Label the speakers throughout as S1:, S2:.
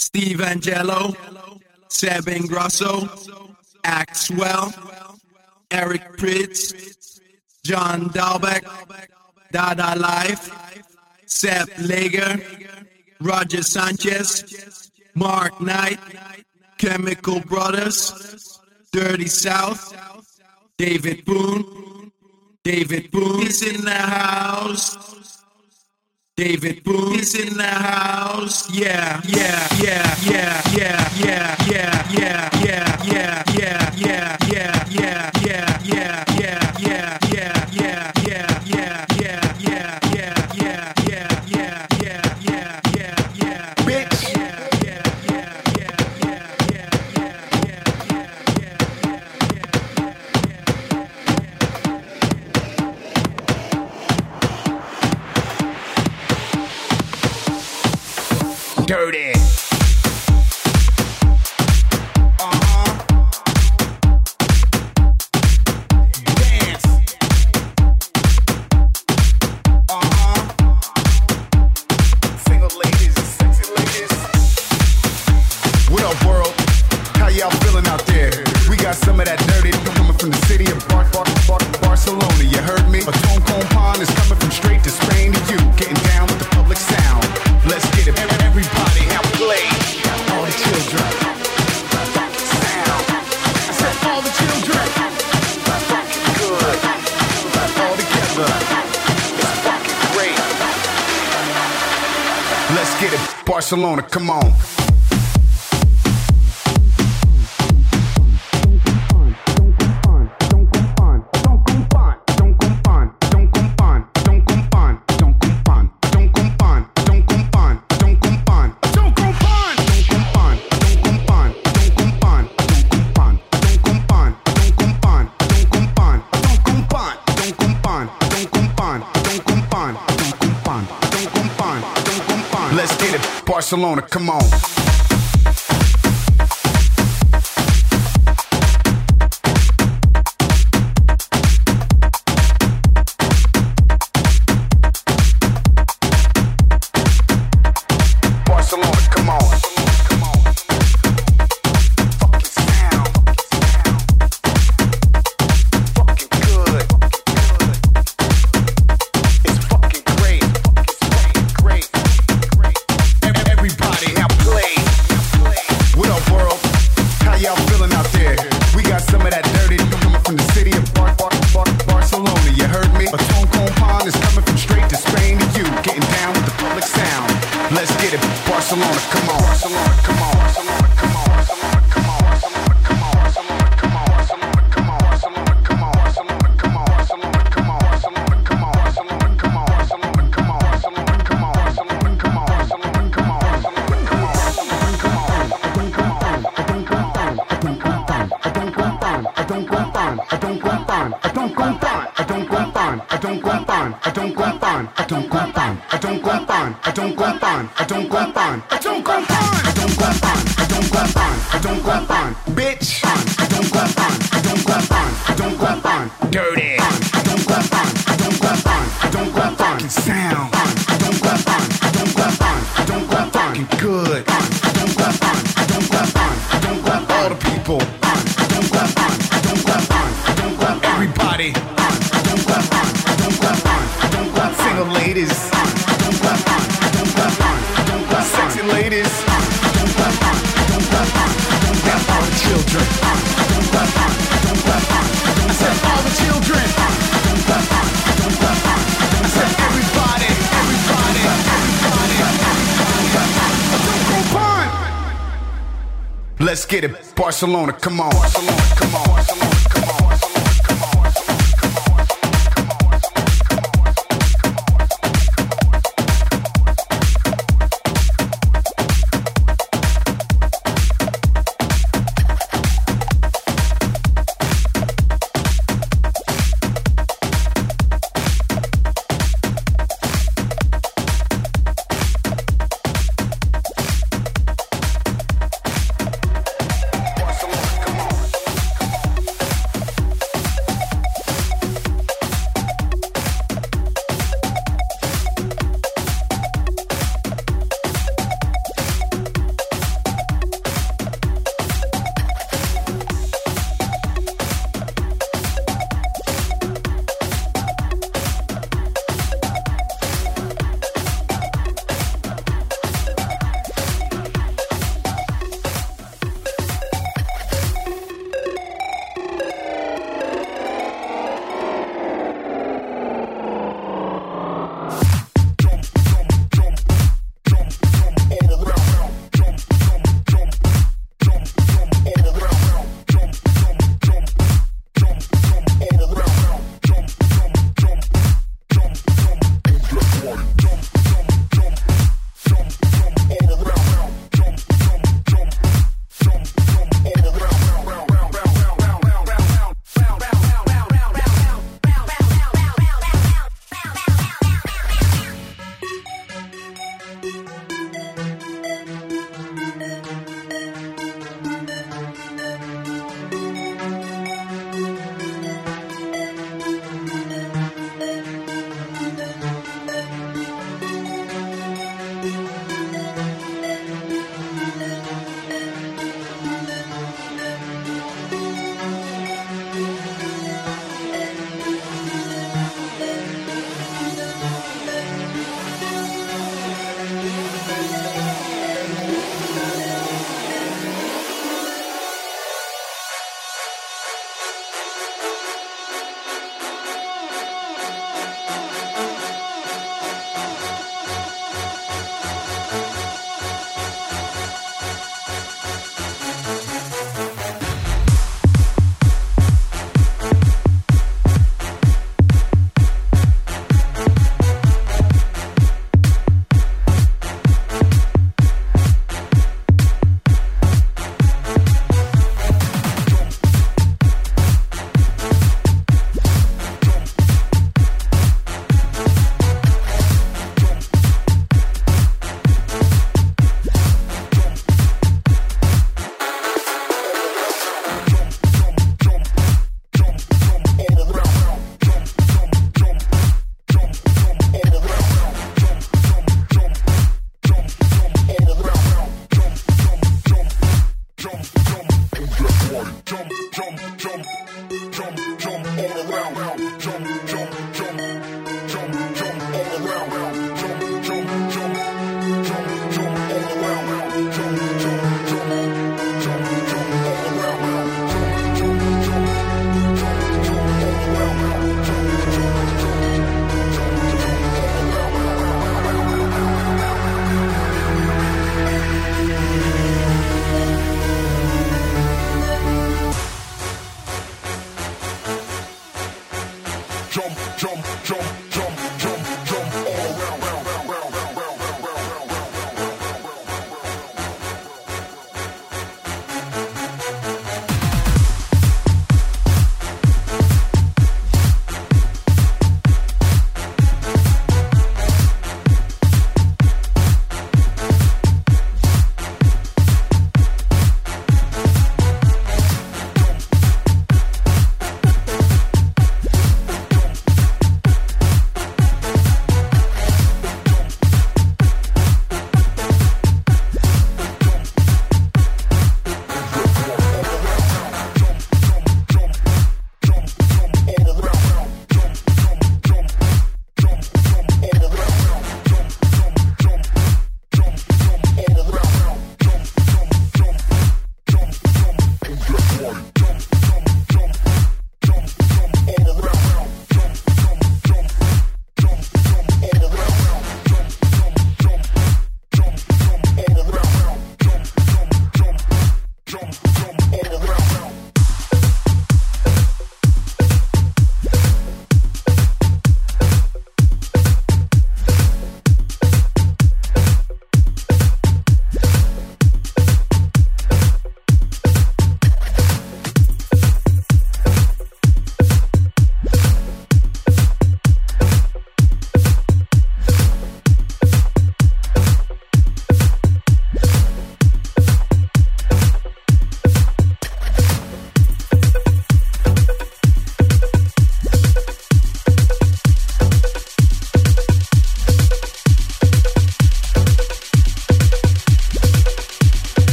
S1: Steve Angello, Seb Ingrosso, Axwell, Eric Prydz, John Dahlbäck, Dada Life, Seth Lager, Roger Sanchez, Mark Knight, Chemical Brothers, Dirty South, David Boone, David Boone is in the house. David Boone is in the house. Yeah, yeah, yeah, yeah, yeah, yeah, yeah, yeah, yeah, yeah, yeah, yeah, yeah, yeah, yeah, yeah, yeah, yeah,
S2: Barcelona, come on. Barcelona, come on. I don't grump on. I don't grump on. I don't grump on. I don't grump on. I don't grump on. Bitch on. I don't grump on. I don't grump on. I don't grump on. Dirty on. I don't grump on. I don't grump on. I don't grump on. Sound on. I don't grump on. I don't grump on. I don't grump on. Good. ladies. Let's get it, Barcelona. Come on, Barcelona. Come on, Barcelona.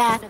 S3: that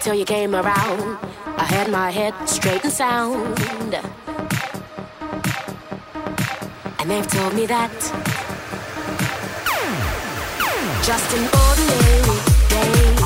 S3: till you came around. I had my head straight and sound. And they've told me that just an ordinary day.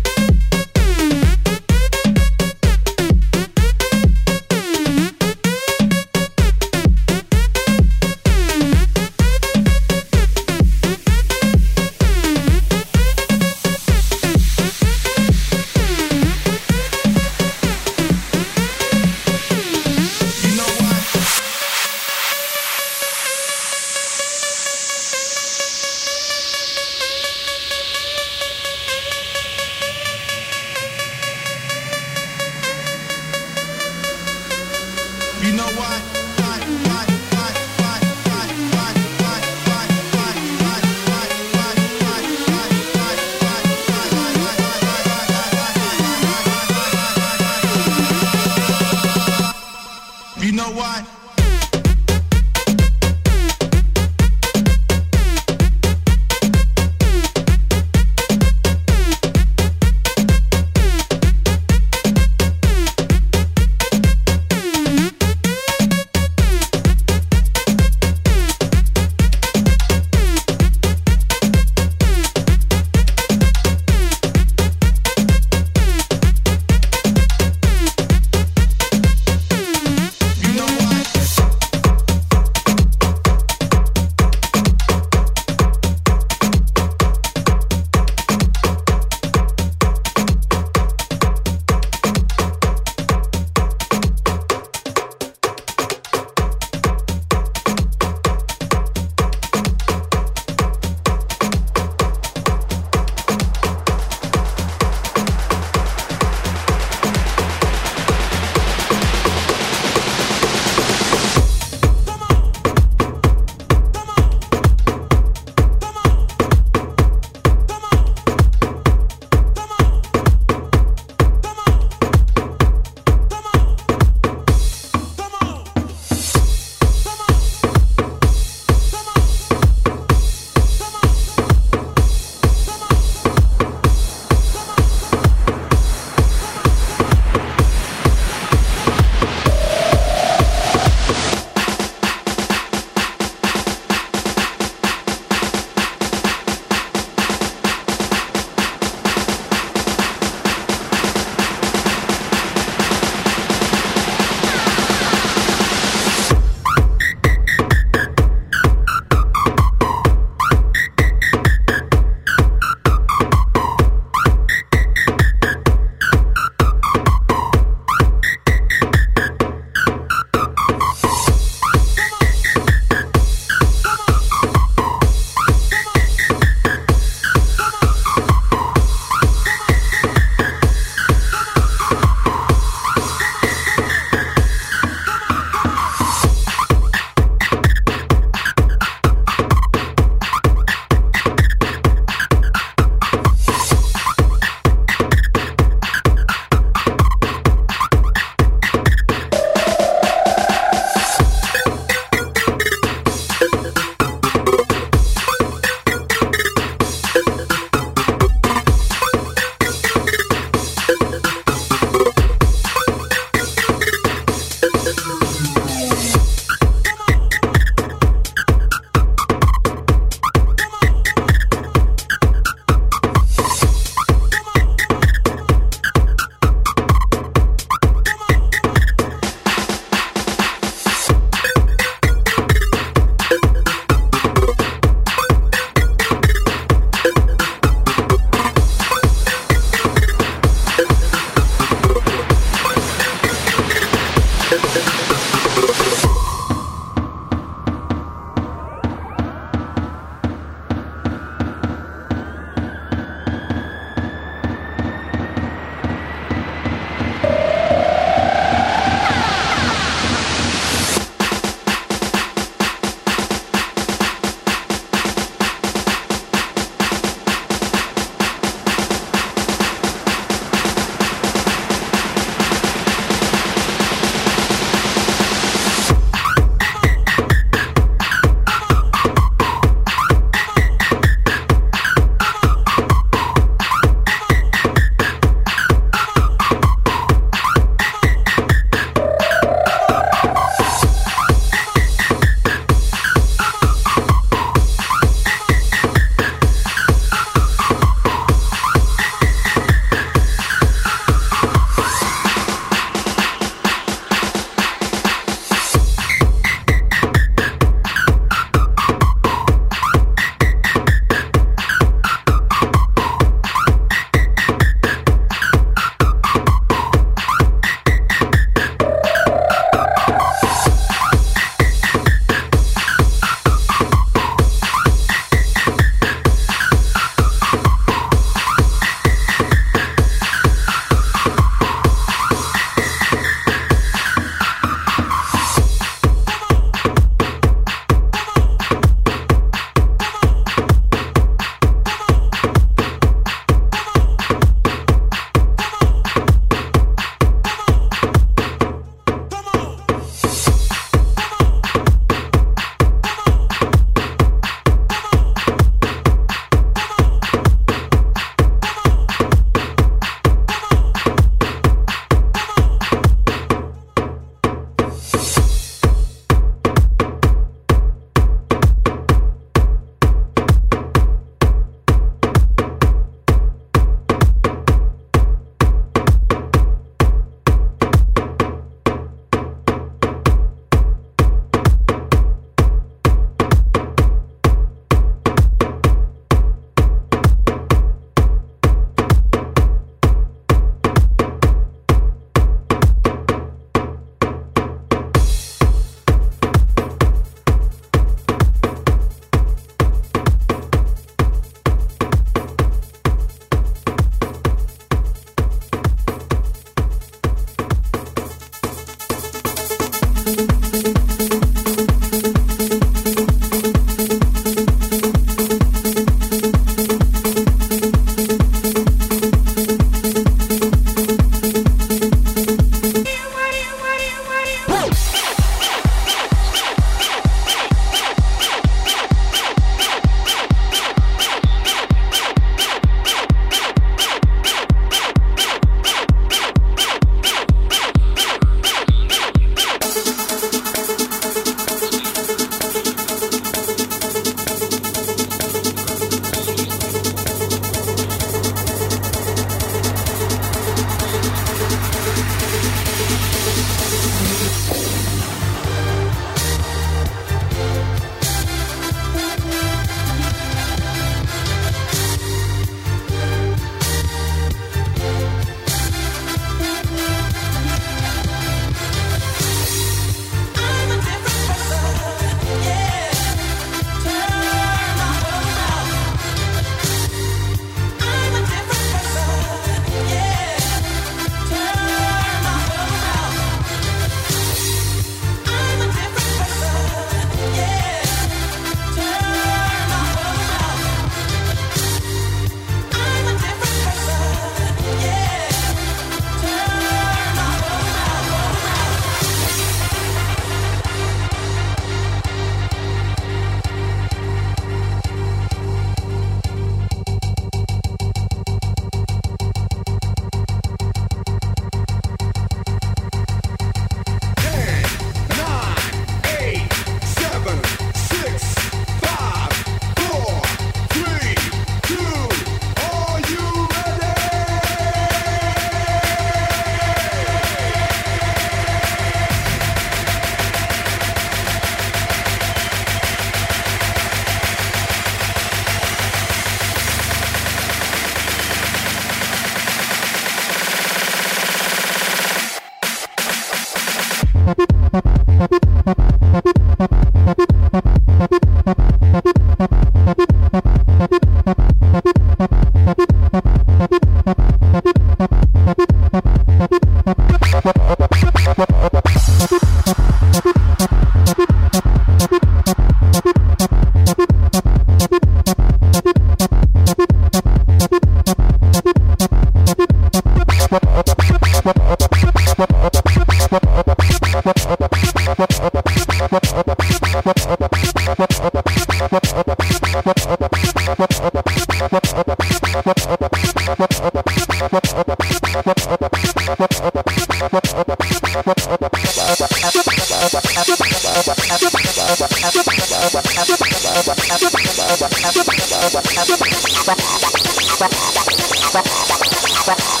S3: Yeah.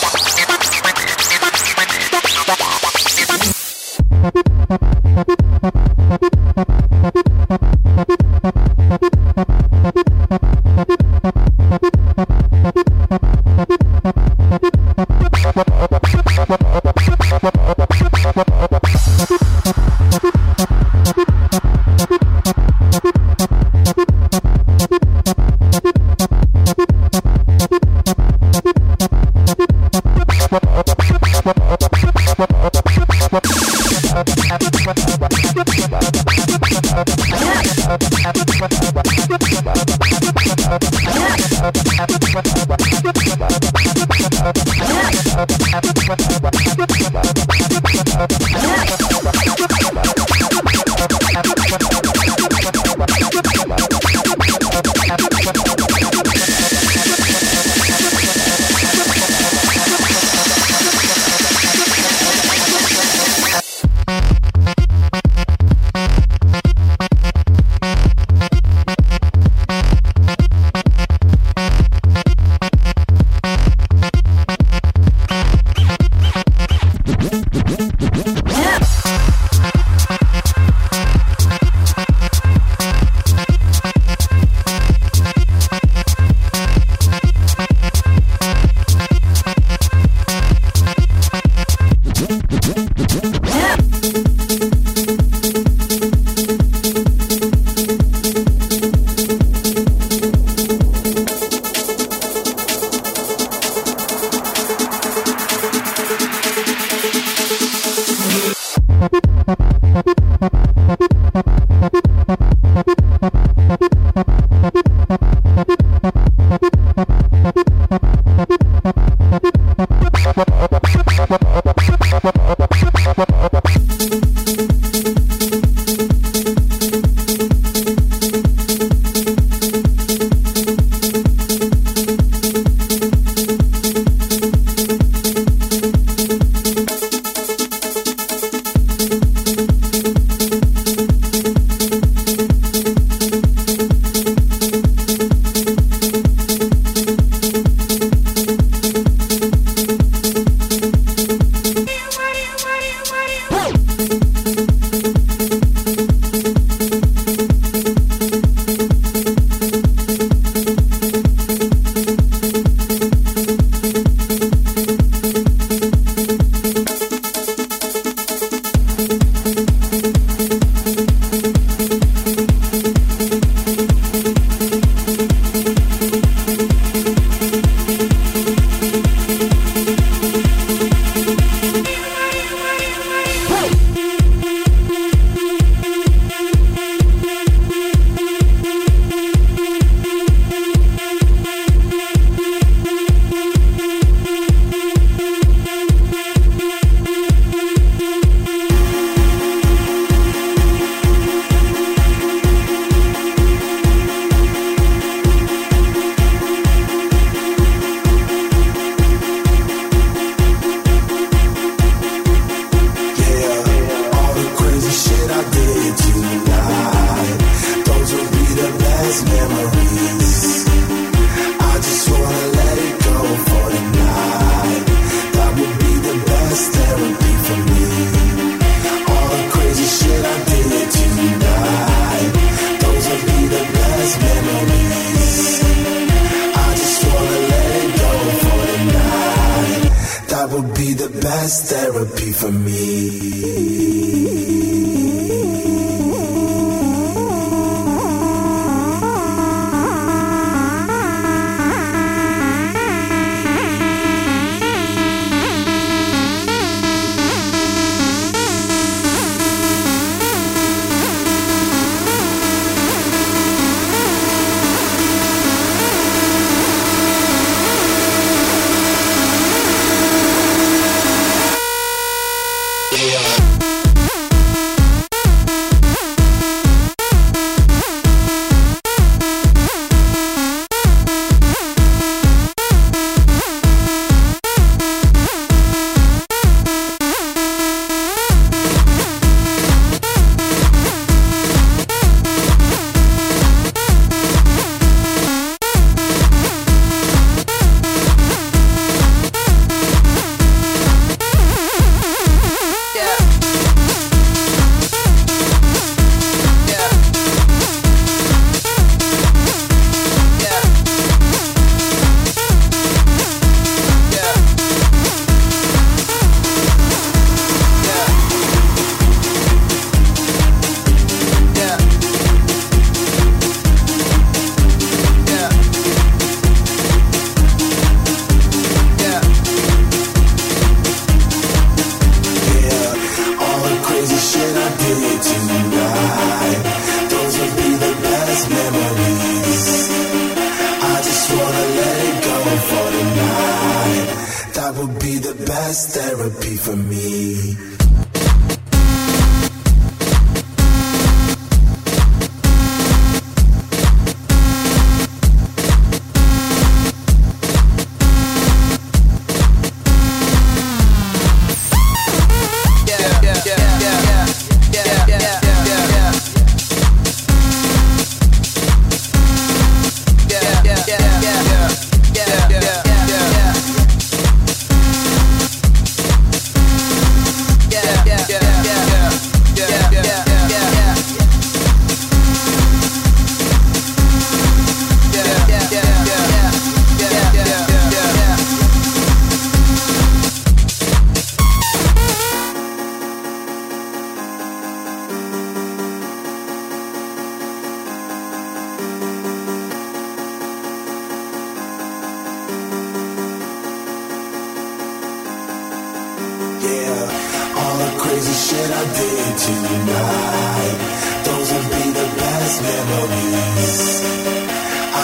S3: shit I did tonight. Those will be the best memories.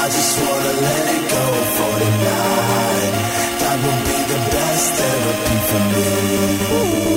S3: I just wanna let it go for tonight. That will be
S4: the best therapy for me.